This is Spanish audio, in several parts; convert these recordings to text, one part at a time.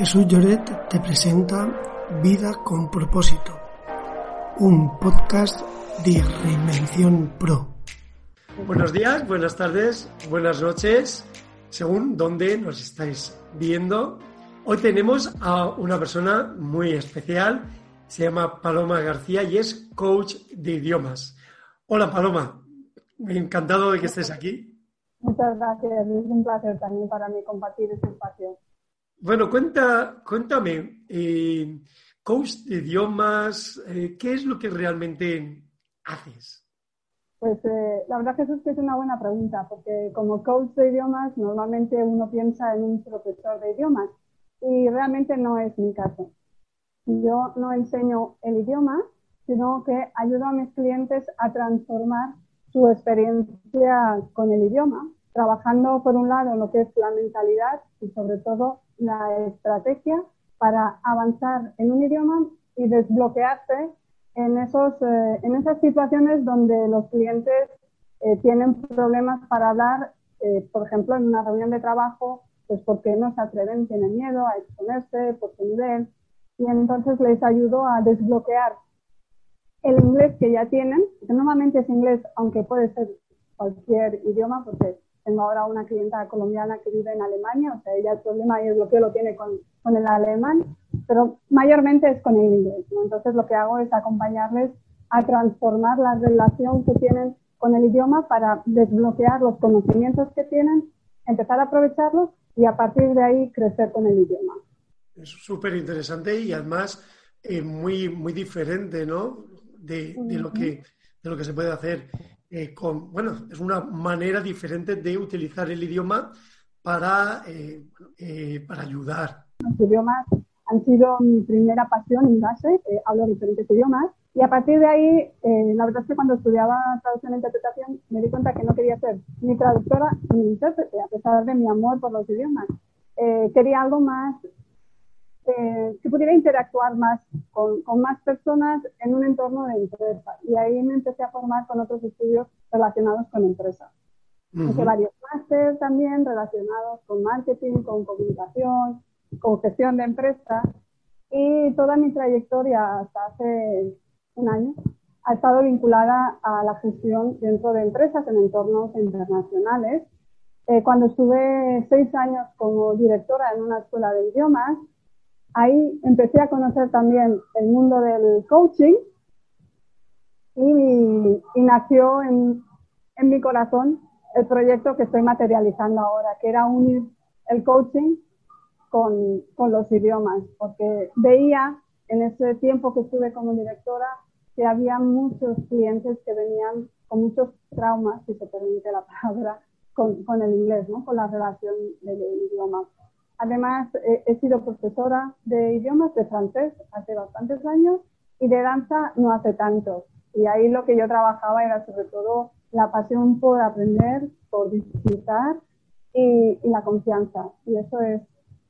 Jesús Lloret te presenta Vida con propósito, un podcast de Reinvención Pro. Buenos días, buenas tardes, buenas noches, según dónde nos estáis viendo. Hoy tenemos a una persona muy especial, se llama Paloma García y es coach de idiomas. Hola Paloma, encantado de que estés aquí. Muchas gracias, es un placer también para mí compartir este espacio. Bueno, cuenta, cuéntame, eh, coach de idiomas, eh, ¿qué es lo que realmente haces? Pues eh, la verdad que es una buena pregunta, porque como coach de idiomas normalmente uno piensa en un profesor de idiomas y realmente no es mi caso. Yo no enseño el idioma, sino que ayudo a mis clientes a transformar su experiencia con el idioma, trabajando por un lado lo que es la mentalidad y sobre todo la estrategia para avanzar en un idioma y desbloquearse en, esos, eh, en esas situaciones donde los clientes eh, tienen problemas para hablar, eh, por ejemplo, en una reunión de trabajo, pues porque no se atreven, tienen miedo a exponerse por su nivel, y entonces les ayudo a desbloquear el inglés que ya tienen, que normalmente es inglés, aunque puede ser cualquier idioma, porque tengo ahora una clienta colombiana que vive en Alemania, o sea, ella el problema y el bloqueo lo tiene con, con el alemán, pero mayormente es con el inglés. Entonces lo que hago es acompañarles a transformar la relación que tienen con el idioma para desbloquear los conocimientos que tienen, empezar a aprovecharlos y a partir de ahí crecer con el idioma. Es súper interesante y además eh, muy, muy diferente, ¿no? De, de, lo que, de lo que se puede hacer eh, con, bueno, es una manera diferente de utilizar el idioma para, eh, eh, para ayudar. Los idiomas han sido mi primera pasión en base, hablo diferentes idiomas y a partir de ahí, la verdad es que cuando estudiaba traducción e interpretación me di cuenta que no quería ser ni traductora ni intérprete, a pesar de mi amor por los idiomas. quería algo más eh, que pudiera interactuar más con, con, más personas en un entorno de empresa. Y ahí me empecé a formar con otros estudios relacionados con empresas. Hice varios másteres también relacionados con marketing, con comunicación, con gestión de empresas. Y toda mi trayectoria hasta hace un año ha estado vinculada a la gestión dentro de empresas en entornos internacionales. Eh, cuando estuve seis años como directora en una escuela de idiomas, ahí empecé a conocer también el mundo del coaching y, nació en, mi corazón el proyecto que estoy materializando ahora, que era unir el coaching con, los idiomas, porque veía en ese tiempo que estuve como directora que había muchos clientes que venían con muchos traumas, si se permite la palabra, con, con el inglés, ¿no? con la relación del idioma. Además, eh, he sido profesora de idiomas, de francés, hace bastantes años y de danza no hace tanto. Y ahí lo que yo trabajaba era sobre todo la pasión por aprender, por disfrutar y, la confianza. Y eso es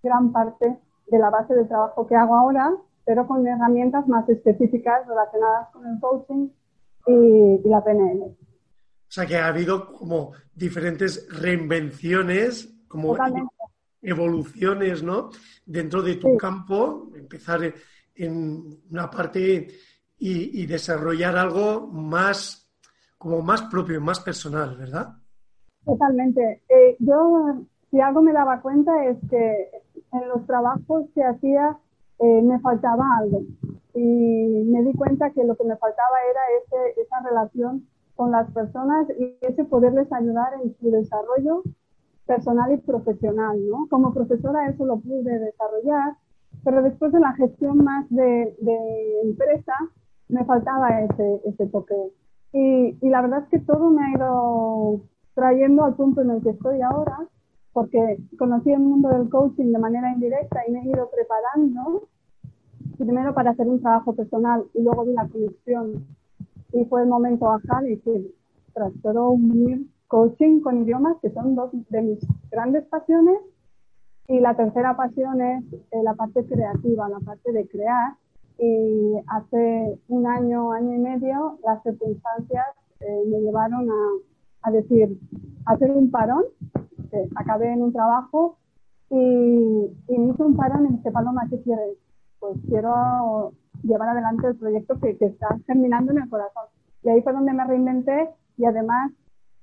gran parte de la base de trabajo que hago ahora, pero con herramientas más específicas relacionadas con el coaching y, la PNL. O sea que ha habido como diferentes reinvenciones, como evoluciones, ¿no? Dentro de tu campo, empezar en una parte y, desarrollar algo más, como más propio, más personal, ¿verdad? Totalmente. Eh, yo, si algo me daba cuenta es que en los trabajos que hacía eh, me faltaba algo. Y me di cuenta que lo que me faltaba era ese, esa relación con las personas y ese poderles ayudar en su desarrollo personal y profesional, ¿no? Como profesora eso lo pude desarrollar, pero después de la gestión más de, empresa me faltaba ese, ese toque. Y, la verdad es que todo me ha ido trayendo al punto en el que estoy ahora, porque conocí el mundo del coaching de manera indirecta y me he ido preparando, primero para hacer un trabajo personal y luego vi la conexión. Y fue el momento ajá y decir, tras todo unir coaching con idiomas, que son dos de mis grandes pasiones. Y la tercera pasión es eh, la parte creativa, la parte de crear. Y hace un año, año y medio, las circunstancias eh, me llevaron a, a decir, hacer un parón. acabé en un trabajo y, me hizo un parón y me dice, Paloma, ¿qué quieres? Pues quiero llevar adelante el proyecto que, que está germinando en el corazón. Y ahí fue donde me reinventé y además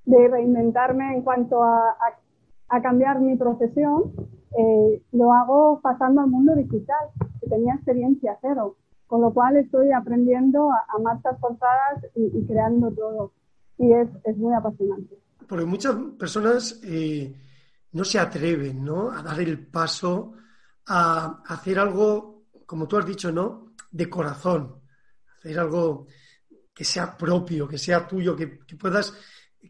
de reinventarme en cuanto a, a, cambiar mi profesión, eh, lo hago pasando al mundo digital, que tenía experiencia cero, con lo cual estoy aprendiendo a, a marchas forzadas y, creando todo. Y es, es muy apasionante. Porque muchas personas eh, no se atreven ¿no? a dar el paso a hacer algo, como tú has dicho, ¿no? de corazón, hacer algo que sea propio, que sea tuyo, que, puedas,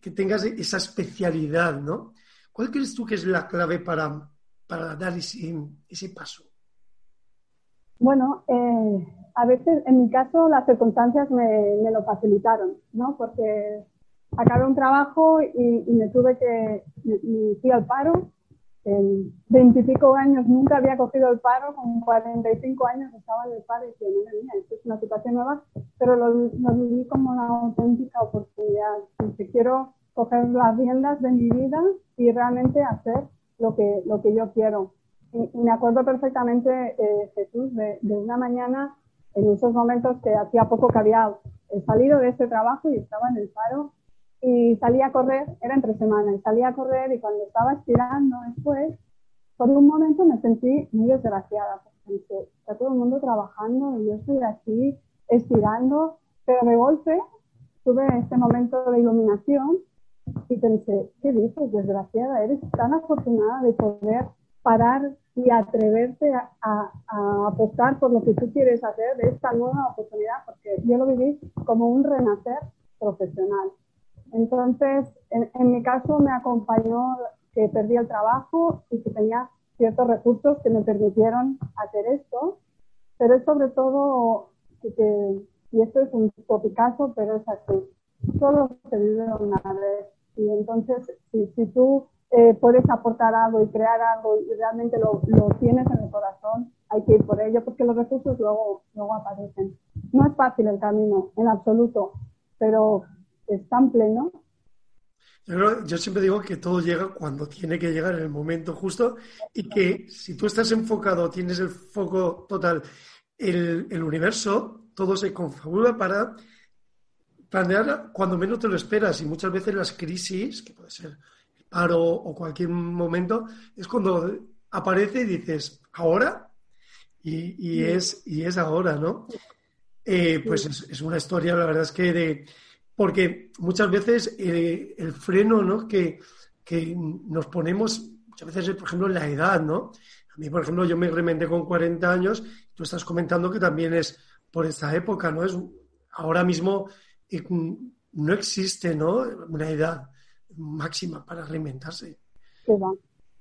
que tengas esa especialidad, ¿no? ¿Cuál crees tú que es la clave para, para dar ese, ese paso? Bueno, eh, a veces, en mi caso, las circunstancias me, me, lo facilitaron, ¿no? Porque acabé un trabajo y, me tuve que, me, fui al paro. En veintipico años nunca había cogido el paro, con 45 años estaba en el paro y dije, madre mía, esto es una situación nueva, pero lo, lo viví como una auténtica oportunidad. Quiero coger las riendas de mi vida y realmente hacer lo que, lo que yo quiero. Y, me acuerdo perfectamente, eh, Jesús, de, de, una mañana, en esos momentos que hacía poco que había salido de ese trabajo y estaba en el paro y salí a correr, era entre semana, y salí a correr y cuando estaba estirando después, por un momento me sentí muy desgraciada, porque está todo el mundo trabajando y yo estoy aquí estirando, pero de golpe tuve este momento de iluminación y pensé, ¿qué dices, desgraciada? Eres tan afortunada de poder parar y atreverte a, a, apostar por lo que tú quieres hacer de esta nueva oportunidad, porque yo lo viví como un renacer profesional. Entonces, en, mi caso me acompañó que perdí el trabajo y que tenía ciertos recursos que me permitieron hacer esto, pero es sobre todo que, y esto es un topicazo, pero es así, solo se vive una vez. Y entonces, si, si tú eh, puedes aportar algo y crear algo y realmente lo, lo, tienes en el corazón, hay que ir por ello porque los recursos luego, luego aparecen. No es fácil el camino, en absoluto, pero es tan pleno. Yo, siempre digo que todo llega cuando tiene que llegar en el momento justo y que si tú estás enfocado, tienes el foco total, el, el universo, todo se configura para planear cuando menos te lo esperas y muchas veces las crisis, que puede ser el paro o cualquier momento, es cuando aparece y dices, ¿ahora? Y, es, y es ahora, ¿no? Eh, pues es, es, una historia, la verdad es que de, porque muchas veces eh, el freno ¿no? que, que, nos ponemos, muchas veces, por ejemplo, la edad, ¿no? A mí, por ejemplo, yo me rementé con 40 años, tú estás comentando que también es por esta época, ¿no? Es, ahora mismo eh, no existe, ¿no? Una edad máxima para reinventarse. Sí,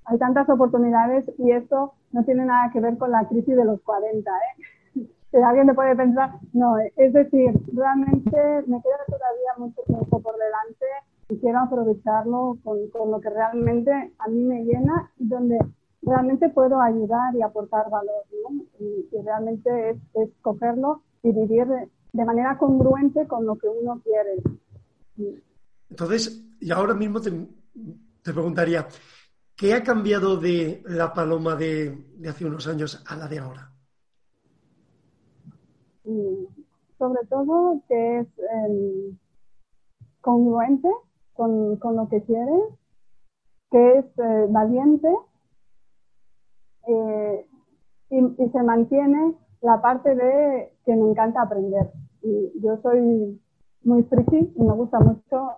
Hay tantas oportunidades y esto no tiene nada que ver con la crisis de los 40, ¿eh? Alguien te puede pensar, no, es decir, realmente me queda todavía mucho tiempo por delante y quiero aprovecharlo con, lo que realmente a mí me llena y donde realmente puedo ayudar y aportar valor, ¿no? Y, realmente es, es, cogerlo y vivir de, manera congruente con lo que uno quiere. Entonces, y ahora mismo te, te preguntaría, ¿qué ha cambiado de la paloma de, de hace unos años a la de ahora? Sobre todo que es em, congruente con, lo que quiere, que es eh, valiente eh, y, se mantiene la parte de que me encanta aprender. Y yo soy muy friki y me gusta mucho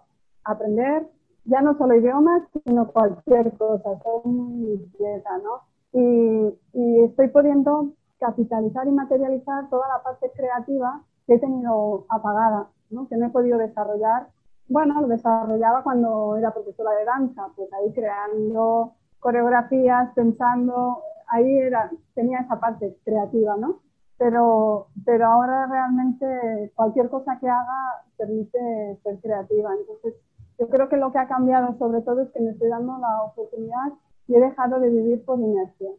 aprender, ya no solo idiomas, sino cualquier cosa, soy muy inquieta, ¿no? Y, y estoy pudiendo capitalizar y materializar toda la parte creativa que he tenido apagada, ¿no? que no he podido desarrollar. Bueno, lo desarrollaba cuando era profesora de danza, pues ahí creando coreografías, pensando, ahí era, tenía esa parte creativa, ¿no? Pero, pero ahora realmente cualquier cosa que haga permite ser creativa. Entonces, yo creo que lo que ha cambiado sobre todo es que me estoy dando la oportunidad y he dejado de vivir por inercia.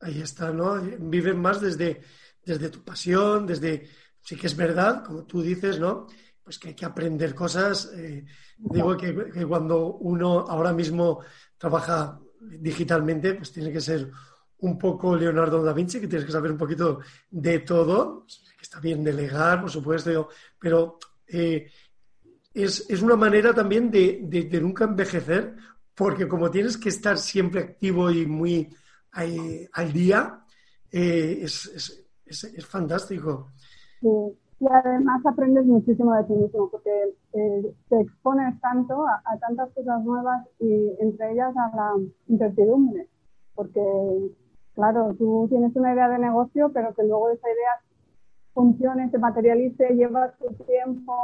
Ahí está, ¿no? Vives más desde, desde tu pasión, desde... Sí que es verdad, como tú dices, ¿no? Pues que hay que aprender cosas. Eh, digo que, cuando uno ahora mismo trabaja digitalmente, pues tiene que ser un poco Leonardo da Vinci, que tienes que saber un poquito de todo, está bien delegar, por supuesto, pero eh, es, una manera también de, nunca envejecer, porque como tienes que estar siempre activo y muy al día, eh, es, fantástico. Y además aprendes muchísimo de ti mismo, porque eh, te expones tanto a, tantas cosas nuevas y entre ellas a la incertidumbre, porque claro, tú tienes una idea de negocio, pero que luego esa idea funcione, se materialice, lleva su tiempo,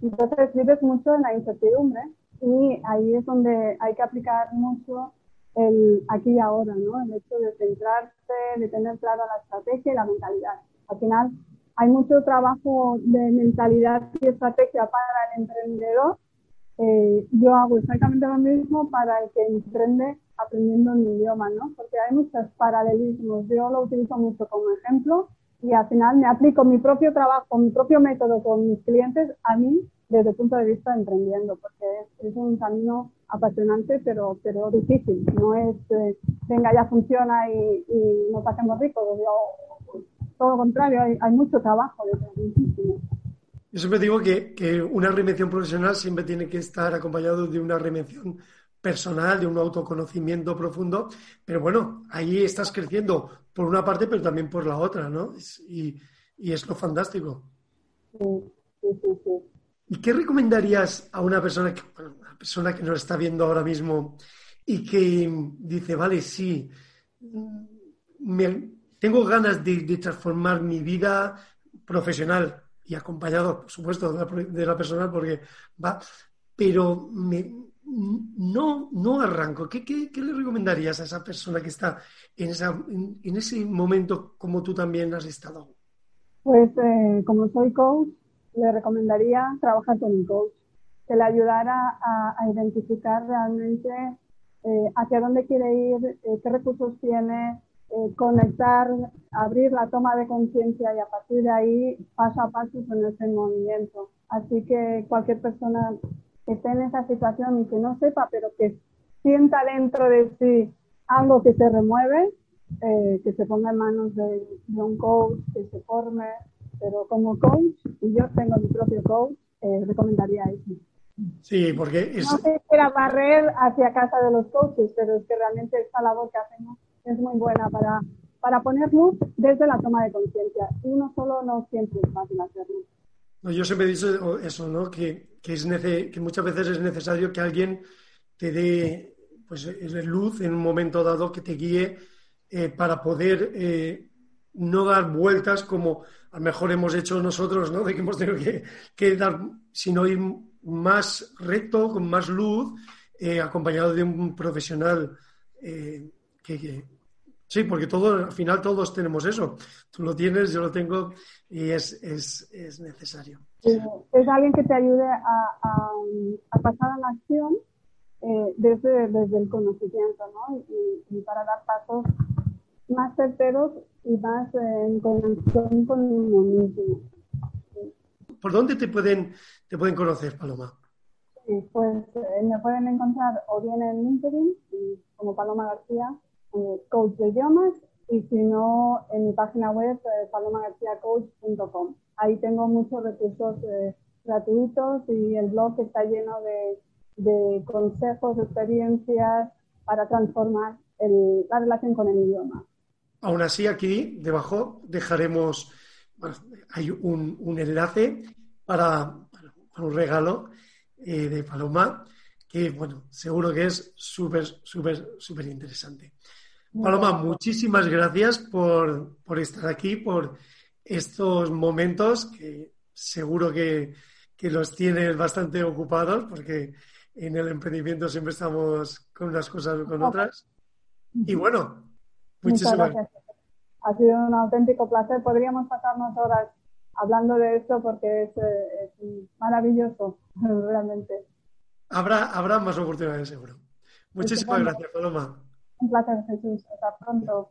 entonces vives mucho en la incertidumbre y ahí es donde hay que aplicar mucho el aquí y ahora, ¿no? El hecho de centrarse, de tener clara la estrategia y la mentalidad. Al final, hay mucho trabajo de mentalidad y estrategia para el emprendedor. Eh, yo hago exactamente lo mismo para el que emprende aprendiendo un idioma, ¿no? Porque hay muchos paralelismos. Yo lo utilizo mucho como ejemplo y al final me aplico mi propio trabajo, mi propio método con mis clientes a mí desde el punto de vista de emprendiendo, porque es, un camino apasionante, pero, pero difícil. No es, eh, venga, ya funciona y, y nos hacemos ricos. Yo, todo lo contrario, hay, mucho trabajo detrás, muchísimo. Yo siempre digo que, que, una reinvención profesional siempre tiene que estar acompañado de una reinvención personal, de un autoconocimiento profundo, pero bueno, ahí estás creciendo por una parte, pero también por la otra, ¿no? Y, y es lo fantástico. Sí, sí, sí, ¿Y qué recomendarías a una persona que, una persona que nos está viendo ahora mismo y que dice, vale, sí, me, tengo ganas de, transformar mi vida profesional y acompañado, por supuesto, de la, personal, porque va, pero no, no arranco. ¿Qué, le recomendarías a esa persona que está en, esa, en, ese momento como tú también has estado? Pues eh, como soy coach, le recomendaría trabajar con un coach que le ayudara a, identificar realmente eh, hacia dónde quiere ir, eh, qué recursos tiene, eh, conectar, abrir la toma de conciencia y a partir de ahí paso a paso ponerse en movimiento. Así que cualquier persona que esté en esa situación y que no sepa, pero que sienta dentro de sí algo que se remueve, que se ponga en manos de, un coach, que se forme, pero como coach, y yo tengo mi propio coach, eh, recomendaría eso. Sí, porque es... No se quiera barrer hacia casa de los coaches, pero es que realmente esta labor que hacemos es muy buena para, para poner luz desde la toma de conciencia. Uno solo no siempre es fácil hacerlo. No, yo siempre he dicho eso, ¿no? Que, que, es que muchas veces es necesario que alguien te dé pues, luz en un momento dado que te guíe eh, para poder eh, no dar vueltas como a lo mejor hemos hecho nosotros, ¿no? De que hemos tenido que, que dar, sino ir más recto, con más luz, eh, acompañado de un profesional que, sí, porque todo, al final todos tenemos eso. Tú lo tienes, yo lo tengo y es, es, es necesario. Es alguien que te ayude a, a, pasar a la acción eh, desde, desde el conocimiento, ¿no? Y, para dar pasos más certeros y más en conexión con uno mismo. ¿Por dónde te pueden, te pueden conocer, Paloma? Sí, pues eh, me pueden encontrar o bien en LinkedIn, como Paloma García, coach de idiomas y si no en mi página web eh, palomagarciacoach.com. Ahí tengo muchos recursos eh, gratuitos y el blog está lleno de, de consejos, experiencias para transformar el, la relación con el idioma. Aún así, aquí debajo dejaremos, hay un, un enlace para, para, un regalo eh, de Paloma que, bueno, seguro que es súper, súper, súper interesante. Paloma, muchísimas gracias por, estar aquí, por estos momentos que seguro que, los tienes bastante ocupados porque en el emprendimiento siempre estamos con unas cosas o con otras. Y bueno, muchísimas gracias. Ha sido un auténtico placer. Podríamos pasarnos horas hablando de esto porque es, es maravilloso, realmente. Habrá, habrá más oportunidades, seguro. Muchísimas gracias, Paloma. Un placer, Jesús. Hasta pronto.